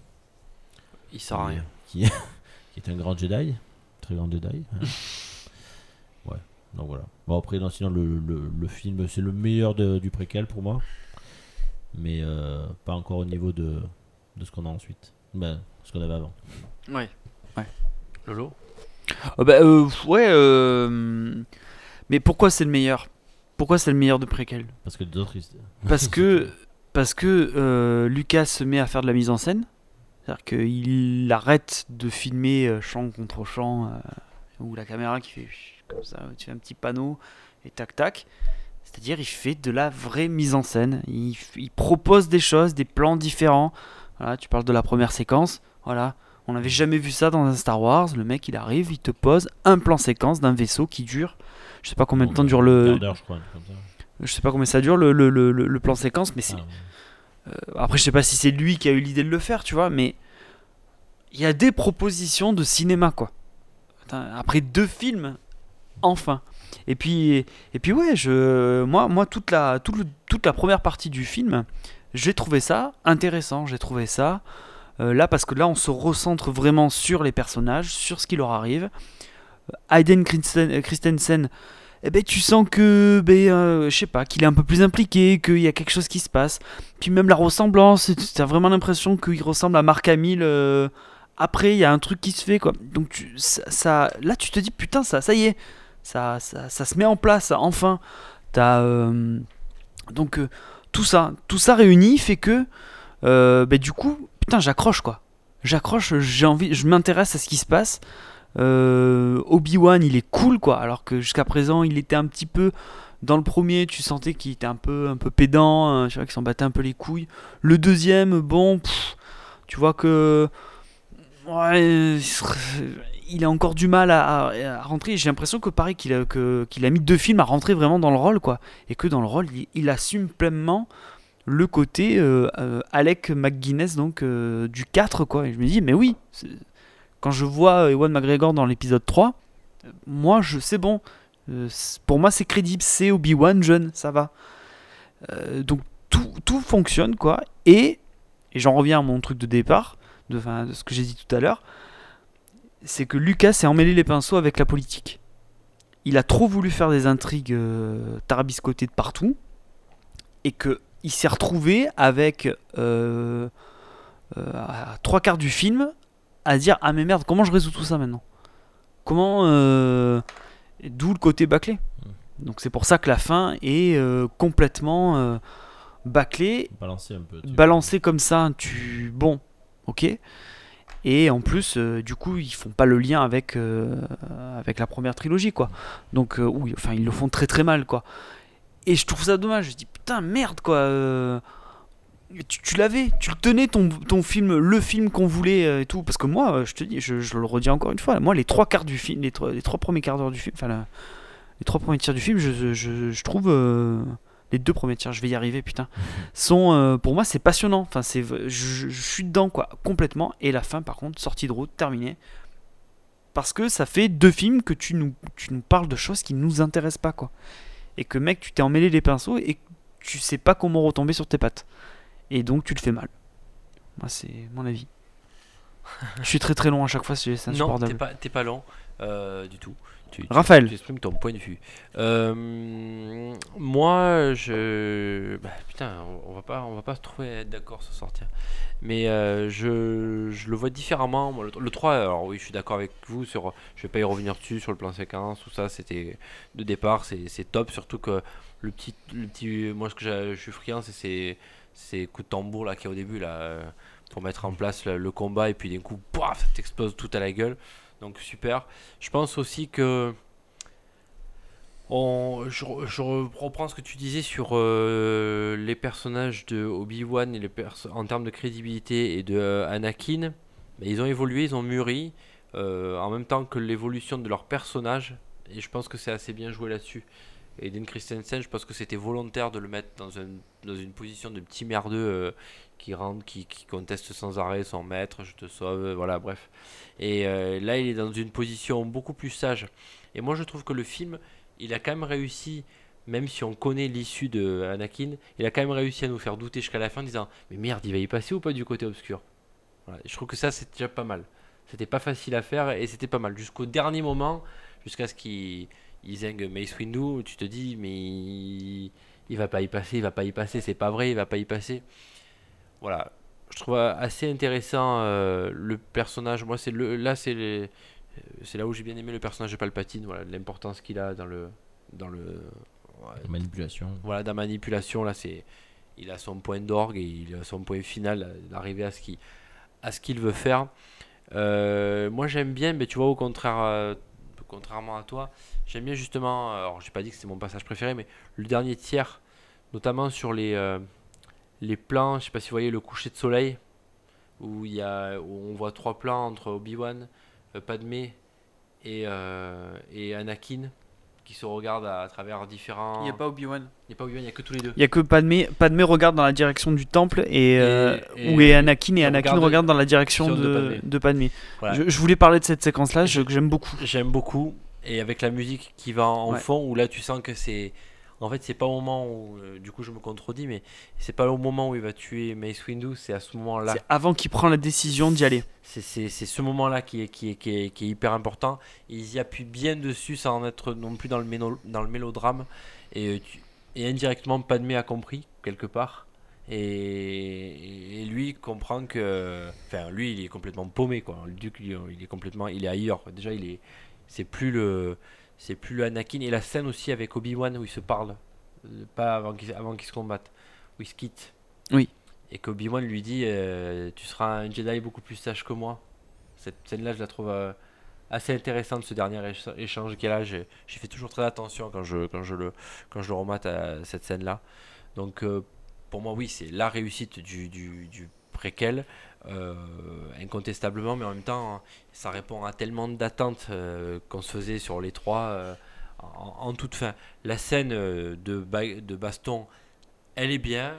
Il sert à rien. qui, qui est un grand Jedi, très grand Jedi. hein. ouais, donc voilà. Bon après, non, sinon le, le, le film c'est le meilleur de- du préquel pour moi, mais euh, pas encore au niveau de, de ce qu'on a ensuite, ben, ce qu'on avait avant. Ouais. Lolo? Euh, bah, euh, ouais. euh, Mais pourquoi c'est le meilleur? Pourquoi c'est le meilleur de préquel Parce que les autres, ils- Parce que parce que euh, Lucas se met à faire de la mise en scène. C'est-à-dire qu'il arrête de filmer euh, champ contre champ, euh, ou la caméra qui fait comme ça, tu fais un petit panneau et tac tac. C'est-à-dire il fait de la vraie mise en scène. Il, il propose des choses, des plans différents. Voilà, tu parles de la première séquence. Voilà, on n'avait jamais vu ça dans un Star Wars. Le mec il arrive, il te pose un plan séquence d'un vaisseau qui dure. Je sais pas combien de temps dure le. je crois. Je sais pas combien ça dure le, le, le, le- plan séquence, mais c'est Ah, après, je sais pas si c'est lui qui a eu l'idée de le faire, tu vois, mais il y a des propositions de cinéma, quoi. Après deux films, enfin. Et puis, et puis ouais, je, moi, moi toute, la, toute, le- toute la première partie du film, j'ai trouvé ça intéressant, j'ai trouvé ça Euh, là, parce que là, on se recentre vraiment sur les personnages, sur ce qui leur arrive. Euh, Hayden Christen- euh, Christensen, eh ben, tu sens que, ben, euh, je sais pas, qu'il est un peu plus impliqué, qu'il y a quelque chose qui se passe. Puis même la ressemblance, tu as vraiment l'impression qu'il ressemble à Mark Hamill. euh, après, il y a un truc qui se fait, quoi. Donc, ça, là, tu te dis, putain, ça, ça y est, ça, ça, ça se met en place, enfin. T'as. euh, donc, tout ça, tout ça réuni fait que, ben, du coup, putain, j'accroche, quoi. J'accroche, j'ai envie, je m'intéresse à ce qui se passe. Euh, Obi-Wan, il est cool, quoi. Alors que jusqu'à présent, il était un petit peu. Dans le premier, tu sentais qu'il était un peu, un peu pédant, hein, tu vois, qu'il s'en battait un peu les couilles. Le deuxième, bon, tu vois que. Il a encore du mal à, rentrer. J'ai l'impression que pareil qu'il a, qu'il a mis deux films à rentrer vraiment dans le rôle, quoi. Et que dans le rôle, il, assume pleinement le côté euh, euh, Alec McGuinness, donc du 4, quoi. Et je me dis, mais oui, quand je vois Ewan McGregor dans l'épisode 3, euh, moi, je c'est bon. Euh, pour moi, c'est crédible. C'est Obi-Wan jeune, ça va. Euh, donc tout, tout fonctionne, quoi. Et, et j'en reviens à mon truc de départ, de, de ce que j'ai dit tout à l'heure, c'est que Lucas s'est emmêlé les pinceaux avec la politique. Il a trop voulu faire des intrigues euh, tarabiscotées de partout, et que il s'est retrouvé avec euh, euh, à trois quarts du film à dire ah mais merde comment je résous tout ça maintenant? Comment euh, d'où le côté bâclé? Donc c'est pour ça que la fin est euh, complètement euh, bâclée Balancer un peu. tu- balancé comme ça, tu bon, ok. Et en plus, euh, du coup, ils font pas le lien avec avec la première trilogie, quoi. Donc oui, enfin ils le font très très mal, quoi. Et je trouve ça dommage. Je dis putain merde, quoi. Tu, tu l'avais, tu le tenais ton, ton film, le film qu'on voulait euh, et tout. Parce que moi, euh, je te dis, je, je le redis encore une fois, moi les trois quarts du film, les trois, les trois premiers quarts d'heure du film, enfin la- les trois premiers tiers du film, je, je, je trouve euh, les deux premiers tiers, je vais y arriver, putain sont euh, pour moi c'est passionnant. Enfin c'est je, je suis dedans quoi complètement. Et la fin par contre sortie de route terminée. Parce que ça fait deux films que tu nous tu nous parles de choses qui nous intéressent pas quoi. Et que mec tu t'es emmêlé les pinceaux et tu sais pas comment retomber sur tes pattes et donc tu le fais mal moi c'est mon avis je suis très très long à chaque fois c'est c'est Non, t'es insupportable pas, t'es pas lent euh, du tout. Tu, tu- Raphaël. Tu exprimes ton point de vue. Euh, moi, je. bah, putain, on, va pas, on va pas se trouver être d'accord sur sortir. Mais euh, je, je le vois différemment. Moi, le, le 3, alors oui, je suis d'accord avec vous sur. Je vais pas y revenir dessus sur le plan séquence, tout ça. C'était de départ, c'est c'est top. Surtout que le petit, le petit. Moi, ce que je suis friand, c'est ces, coups de tambour là qu'il y a au début là. euh, Pour mettre en place le, combat et puis d'un coup, ça t'explose tout à la gueule. Donc super. Je pense aussi que on, je, re- je re- reprends ce que tu disais sur euh, les personnages de Obi-Wan et les en termes de crédibilité et de euh, Anakin. Mais ils ont évolué, ils ont mûri en même temps que l'évolution de leurs personnages. Et je pense que c'est assez bien joué là-dessus. Et Dean Christensen, je pense que c'était volontaire de le mettre dans, un- dans une position de petit merdeux euh, qui rentre, qui, conteste sans arrêt son maître, je te sauve, euh, voilà, bref. Et euh, là, il est dans une position beaucoup plus sage. Et moi, je trouve que le film, il a quand même réussi, même si on connaît l'issue de Anakin, il a quand même réussi à nous faire douter jusqu'à la fin en disant Mais merde, il va y passer ou pas du côté obscur? Je trouve que ça, c'est déjà pas mal. C'était pas facile à faire et c'était pas mal. Jusqu'au dernier moment, jusqu'à ce qu'il il zingue Mace Windu, tu te dis Mais il, il va pas y passer, il va pas y passer, c'est pas vrai, il va pas y passer. Voilà. Je trouve assez intéressant euh, le personnage. Moi, c'est le, là, c'est c'est là où j'ai bien aimé le personnage de Palpatine, voilà, l'importance qu'il a dans le, dans le, ouais, La Manipulation. voilà, dans la manipulation, là, c'est, il a son point d'orgue et il a son point final d'arriver à ce qu'il, à ce qu'il veut faire. Euh, moi, j'aime bien, mais tu vois, au contraire, euh, contrairement à toi, j'aime bien justement. euh, Alors, j'ai pas dit que c'était mon passage préféré, mais le dernier tiers, notamment sur les, euh, les plans. Je sais pas si vous voyez le coucher de soleil, où y a, où on voit trois plans entre Obi-Wan, euh, Padmé et Anakin qui se regardent à, à travers différents. il y a pas Obi-Wan Il n'y a pas Obi-Wan, il n'y a que tous les deux. il y a que Padmé Padmé regarde dans la direction du temple et, euh, et- où est Anakin et et Anakin regarde- regarde dans la direction de de, Padmé. de Padmé. Voilà. Je, je voulais parler de cette séquence là Je- que j'aime beaucoup J'aime beaucoup. Et avec la musique qui va en Ouais. fond, où là tu sens que c'est En fait, c'est pas au moment où, euh, du coup, je me contredis, mais c'est pas au moment où il va tuer Mace Windu, c'est à ce moment-là. C'est avant qu'il prend la décision d'y aller. C'est- ce moment-là qui est, qui, est, qui, est, qui est hyper important. Ils y appuient bien dessus sans en être non plus dans le, méno- dans le mélodrame. Et, euh, et indirectement, Padmé a compris, quelque part. Et, et lui comprend que. Enfin, lui, il est complètement paumé, quoi. Le duc, il, il est complètement. Il est ailleurs. Déjà, il est. C'est plus le. C'est plus le Anakin. Et la scène aussi avec Obi-Wan où ils se parlent. euh, Pas avant qu'ils se combattent. Où ils se quittent. Oui. Et qu'Obi-Wan lui dit euh, Tu seras un Jedi beaucoup plus sage que moi. Cette scène-là, je la trouve euh, assez intéressante, ce dernier écha- échange qu'il y a là. J'ai j'ai fait toujours très attention quand je, quand je, le, quand je le remate à cette scène-là. Donc, euh, pour moi, oui, c'est la réussite du, du, du préquel, euh, incontestablement, mais en même temps, ça répond à tellement d'attentes euh, qu'on se faisait sur les trois euh, en, en toute fin. La scène euh, de, ba- de baston, elle est bien.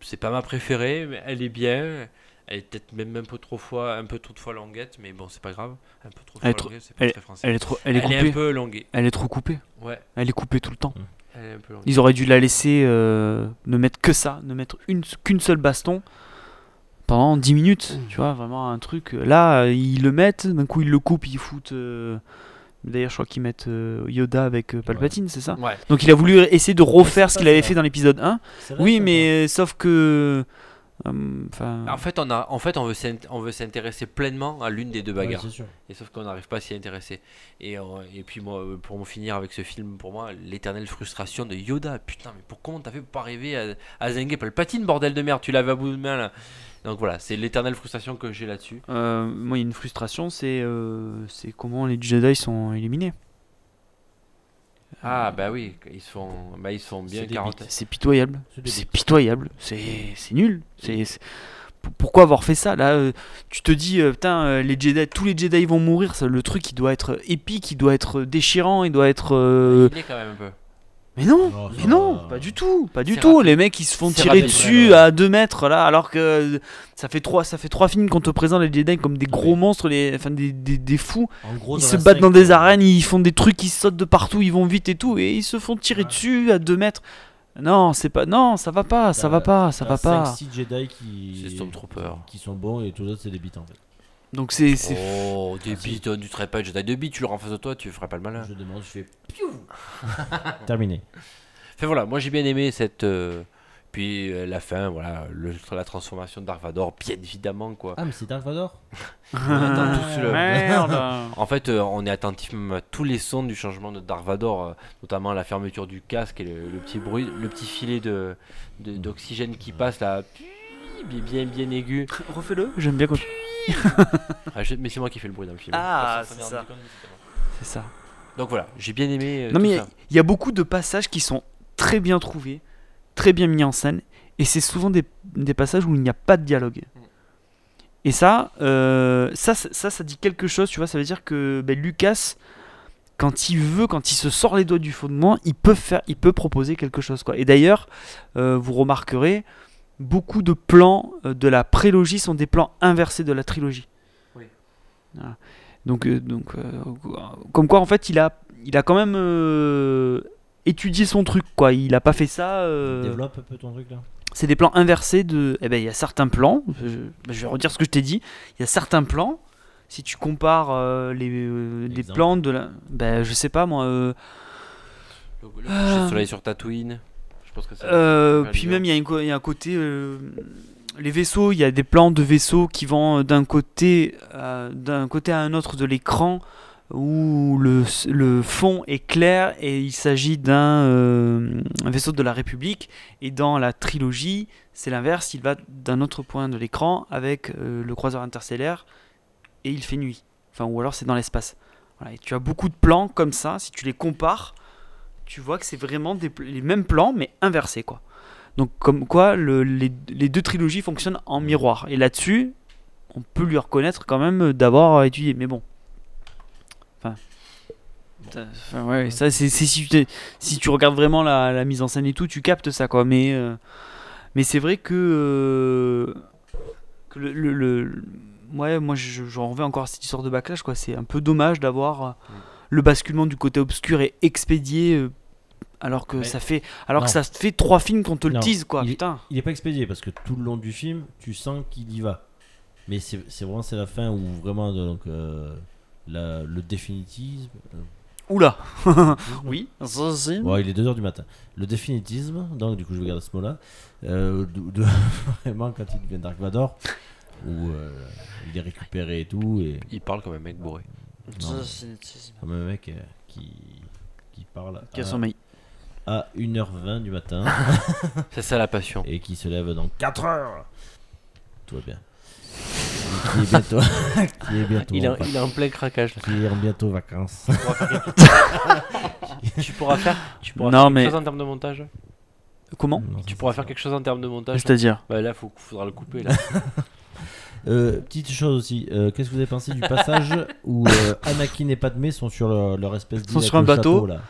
C'est pas ma préférée, mais elle est bien. Elle est peut-être même un peu trop fois, un peu trop de fois longuette, mais bon, c'est pas grave. Un peu trop Elle est trop- longuette, c'est pas très français. Elle est, trop, elle est Elle est coupée. un peu longuée. Elle est trop coupée. Ouais, Elle est coupée tout le temps. elle est un peu longuée. Ils auraient dû la laisser euh, ne mettre que ça, ne mettre une qu'une seule baston pendant 10 minutes. Tu vois, vraiment un truc. Là, euh, ils le mettent, d'un coup ils le coupent, ils foutent. euh, D'ailleurs, je crois qu'ils mettent euh, Yoda avec euh, Palpatine, c'est ça Ouais. Donc il a voulu essayer de refaire ce qu'il avait fait dans l'épisode 1. C'est vrai, Oui, mais euh, sauf que. euh, Enfin. En fait, on, a, en fait, on veut s'int- on veut s'intéresser pleinement à l'une des deux Ouais, bagarres. c'est sûr. et sauf qu'on n'arrive pas à s'y intéresser. Et, euh, et puis, moi, euh, pour finir avec ce film, pour moi, l'éternelle frustration de Yoda. Putain, mais pour, comment t'as fait pour pas arriver à, à zinguer Palpatine, bordel de merde? Tu l'avais à bout de main là. Donc voilà, c'est l'éternelle frustration que j'ai là-dessus. Euh, moi, il y a une frustration, c'est euh, c'est comment les Jedi sont éliminés. Ah, bah oui, ils sont, bah, ils sont bien 40. C'est pitoyable. C'est pitoyable. C'est nul. C'est Pourquoi avoir fait ça là euh, Tu te dis, euh, putain, euh, les Jedi, tous les Jedi vont mourir. ça, le truc, il doit être épique, il doit être déchirant, il doit être. Il est quand même un peu. Mais non, Oh, mais non, va. pas du tout, pas du tout. rapide. Les mecs, ils se font tirer rapide, dessus ouais, ouais. à 2 mètres là, alors que euh, ça fait trois, ça fait trois films qu'on te présente les Jedi comme des gros Oui. monstres, les, enfin des, des, des fous. En gros, Ils dans se battent dans des arènes, ils font des trucs, ils sautent de partout, ils vont vite et tout, et ils se font tirer Ouais. dessus à 2 mètres. Non, c'est pas, non, ça va pas, ça va pas, ça va pas. 5-6 Jedi qui. Qui sont bons et tous les autres, c'est des bites en fait. Donc c'est, Oh, des Ah, bites, tu serais pas Jedi de bites, tu le rends en face de toi, tu ferais pas le malin. Je demande, je fais. Terminé. Enfin voilà, moi j'ai bien aimé cette. euh, Puis euh, la fin, voilà, le- la transformation de Dark Vador, bien évidemment quoi. Ah, mais c'est Dark Vador On attend tous le- Merde. En fait, euh, on est attentif même à tous les sons du changement de Dark Vador, euh, notamment la fermeture du casque et le, le petit bruit, le petit filet de de- d'oxygène qui passe là, bien bien, bien aigu. Refais-le. J'aime bien quand. Ah, je- mais c'est moi qui fais le bruit dans le film. Ah, c'est ça. c'est ça. Donc voilà, j'ai bien aimé. euh, Non tout mais il y ça. a- il y, a beaucoup de passages qui sont très bien trouvés, très bien mis en scène, et c'est souvent des, des passages où il n'y a pas de dialogue. Et ça, euh, ça, ça, ça, ça dit quelque chose, tu vois. Ça veut dire que ben, Lucas, quand il veut, quand il se sort les doigts du fondement, il peut faire, il peut proposer quelque chose, quoi. Et d'ailleurs, euh, vous remarquerez, beaucoup de plans euh, de la prélogie sont des plans inversés de la trilogie. Oui. Voilà. Donc, euh, donc, euh, comme quoi, en fait, il a, il a quand même euh, étudié son truc, quoi. Il a pas fait ça. euh, Développe un peu ton truc là. c'est des plans inversés de. Eh ben, il y a certains plans. Je, ben, je vais redire ce que je t'ai dit. Il y a certains plans. Si tu compares euh, les, euh, plans de la. Ben, je sais pas moi. euh, Le, le coucher de soleil sur Tatooine. Pense que euh, puis même, il y, a y un côté. euh, les vaisseaux, il y a des plans de vaisseaux qui vont d'un côté, euh, d'un côté à un autre de l'écran où le, le fond est clair et il s'agit d'un euh, un vaisseau de la République. Et dans la trilogie, c'est l'inverse, il va d'un autre point de l'écran avec euh, le croiseur interstellaire et il fait nuit. Enfin, ou alors c'est dans l'espace. Voilà, et tu as beaucoup de plans comme ça, si tu les compares, tu vois que c'est vraiment des les mêmes plans mais inversés quoi. Donc comme quoi le- les, les deux trilogies fonctionnent en miroir. Et là-dessus, on peut lui reconnaître quand même d'avoir étudié. Mais bon. Enfin. ouais, ça c'est si, si tu regardes vraiment la, la mise en scène et tout, tu captes ça quoi. Mais, euh, mais c'est vrai que, euh, que le, le- le- ouais, moi je- j'en reviens encore à cette histoire de backlash quoi. C'est un peu dommage d'avoir euh, le basculement du côté obscur et expédié euh, alors que Mais- ça fait alors que ça fait trois films qu'on te le tease quoi Il- putain Il est pas expédié parce que tout le long du film, tu sens qu'il y va. Mais c'est c'est vraiment c'est la fin où vraiment donc euh, la- le définitisme. euh, oula oui ça, c'est- Bon, il est 2h du matin. Le définitisme, donc du coup je vais garder ce mot-là, euh, de, de- vraiment quand il devient Dark Vador, où euh, il est récupéré et tout, et Il parle comme un mec bourré. Non. Comme un mec euh, qui, qui parle qui a à, sommeil à 1h20 du matin C'est ça la passion. et qui se lève dans 4 heures. Tout va bien. Qui est bientôt, qui est bientôt, Il est, en, en- il est en plein craquage. là. qui est en bientôt vacances. tu pourras faire, tu pourras Non, faire mais- quelque chose en termes de montage. comment Non, Tu pourras faire quelque chose en termes de montage. c'est-à-dire Bah là, faut, faudra le couper là. Euh, petite chose aussi, euh, qu'est-ce que vous avez pensé du passage où euh, Anakin et Padmé sont sur leur, leur espèce d'île Sont avec sur un bateau. château, là?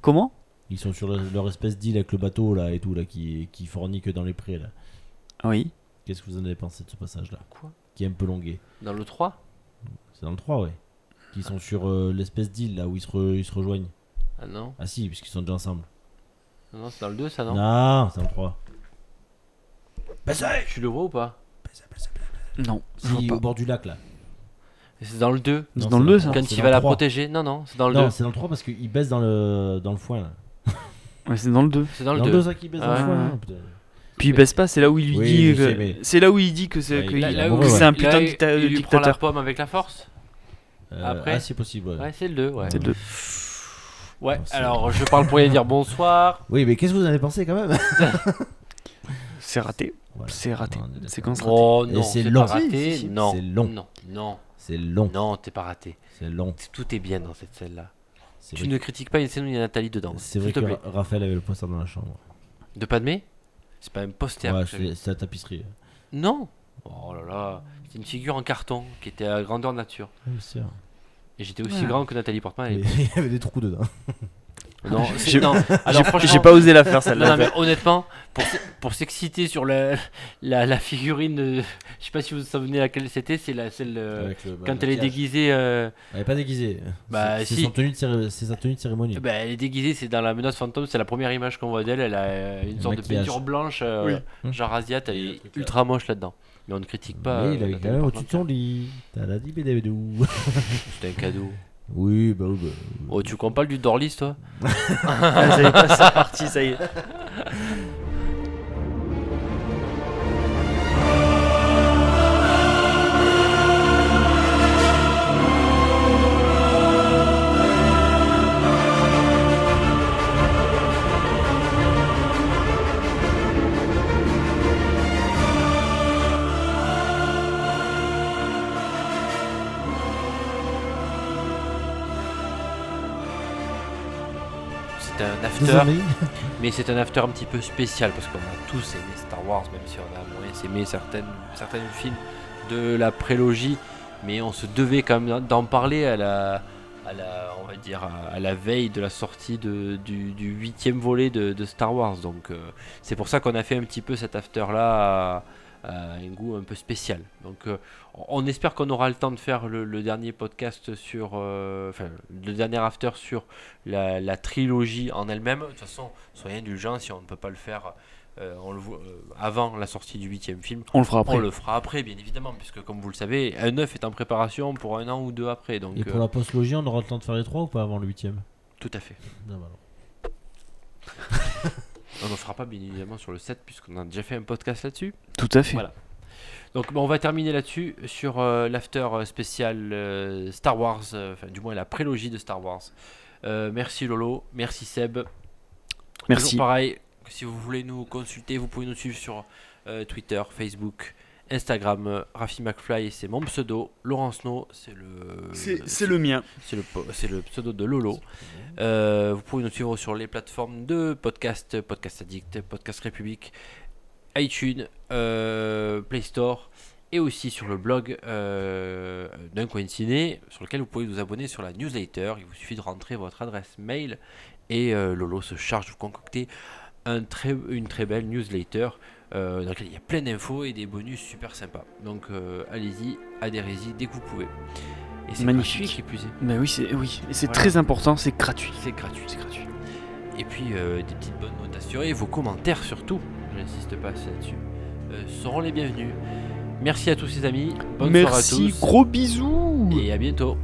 comment Ils sont sur le- leur espèce d'île avec le bateau là et tout là qui, qui fornique dans les prés là. oui Qu'est-ce que vous en avez pensé de ce passage là Quoi Qui est un peu longué. Dans le 3 C'est dans le 3 ouais. Qui sont sur euh, l'espèce d'île là où ils se, re- ils se rejoignent. Ah non, Ah si, puisqu'ils sont déjà ensemble. non, non, c'est dans le 2 ça non Non, c'est dans le 3. Tu le vois ou pas non je Si, vois au pas. bord du lac là. C'est dans le 2. Non, C'est dans le 2 ça. Quand c'est il dans va le la 3. protéger. Non, non, c'est dans le Non, 2. c'est dans le 3 parce qu'il baisse dans le, dans le foin là. Ouais, c'est dans le 2 C'est dans le Dans 2. le 2 ça qui baisse dans Ah ouais. foin. hein, putain. puis il baisse pas c'est là où il lui Oui, dit je sais, que- c'est là où il dit que c'est Ouais, que il- que c'est un putain de dicta- il, lui prend la dictateur pomme avec la force Euh, Après Ah c'est possible ouais. Ouais, c'est le 2, ouais. c'est le 2 Ouais, Non, c'est- alors je parle pour y dire bonsoir. Oui mais qu'est-ce que vous en avez pensé quand même c'est raté Voilà. c'est raté On est d'accord. séquence ratée Oh Et non, c'est c'est long. pas raté. Si, si, si. Non, C'est long. Non, non, C'est long. non, t'es pas raté. C'est long. Tout est bien dans cette scène-là. Tu vrai, ne critiques pas une scène où il y a Nathalie dedans. c'est vrai te que plaît. Raphaël avait le poster dans la chambre. De Padmé C'est pas un poster. Ouais, c'est la tapisserie. Non Oh là là, c'est une figure en carton qui était à grandeur nature. Oui, c'est sûr. Et j'étais aussi Ouais. grand que Nathalie Portman. Et- Il y avait des trous dedans. Non, c'est- J'ai- non. j'ai Alors franchement, j'ai pas osé la faire celle-là non, mais honnêtement, pour, pour s'exciter sur la, la, la figurine, euh, je sais pas si vous vous souvenez laquelle c'était, c'est la celle euh, le- bah, quand elle est déguisée. euh, Elle est pas déguisée. Bah, C'est- si. son tenue de céré- c'est sa tenue de cérémonie. bah, elle est déguisée, c'est dans la menace fantôme, c'est la première image qu'on voit d'elle. Elle a une Le sorte de peinture blanche, euh, Oui. Hum. genre asiate, elle est là. ultra moche là-dedans. Mais on ne critique pas. Mais il même Portman. au-dessus de son lit. T'as la dit. C'était un cadeau. Oui, bah oui. bah, Oh, tu parle du Dorlis, toi Ah, ça y est, pas- c'est parti ça y est after. Désolé. Mais c'est un after un petit peu spécial parce qu'on a tous aimé Star Wars, même si on a moins aimé certaines, certains films de la prélogie. Mais on se devait quand même d'en parler à la, à la, on va dire, à, la veille de la sortie de- du, huitième volet de, de Star Wars. Donc euh, c'est pour ça qu'on a fait un petit peu cet after là à un goût un peu spécial. Donc euh, on espère qu'on aura le temps de faire le, le dernier podcast sur, euh, enfin le dernier after sur la, la trilogie en elle-même. De toute façon, soyez indulgents si on ne peut pas le faire euh, on le voit, euh, avant la sortie du huitième film. on le fera après On le fera après, bien évidemment, puisque comme vous le savez, un 9 est en préparation pour un an ou deux après. Donc, Et pour euh, la postlogie, on aura le temps de faire les trois ou pas avant le huitième? tout à fait. Bah. On ne fera pas, bien évidemment, sur le 7, puisqu'on a déjà fait un podcast là-dessus. tout à fait Voilà. Donc on va terminer là-dessus sur euh, l'after euh, spécial euh, Star Wars, enfin du moins la prélogie de Star Wars. Merci Lolo, merci Seb. Merci. Toujours pareil, si vous voulez nous consulter, vous pouvez nous suivre sur Twitter, Facebook, Instagram. euh, Rafi McFly, c'est mon pseudo. Laurence No, c'est le, c'est le mien c'est le, pseudo de Lolo. Euh, vous pouvez nous suivre sur les plateformes de podcast, Podcast Addict, Podcast République, iTunes, euh, Play Store et aussi sur le blog euh, d'un coin ciné sur lequel vous pouvez vous abonner sur la newsletter. Il vous suffit de rentrer votre adresse mail et euh, Lolo se charge de vous concocter un très, une très belle newsletter euh, dans laquelle il y a plein d'infos et des bonus super sympas. Donc euh, allez-y, adhérez-y dès que vous pouvez. Et c'est Magnifique. gratuit mais oui c'est oui c'est Voilà. très important c'est gratuit C'est gratuit, c'est gratuit. Et puis euh, des petites bonnes notations et vos commentaires surtout, j'insiste pas assez là-dessus, euh, seront les bienvenus. Merci à tous les amis, bonne soirée à Merci, tous gros bisous et à bientôt.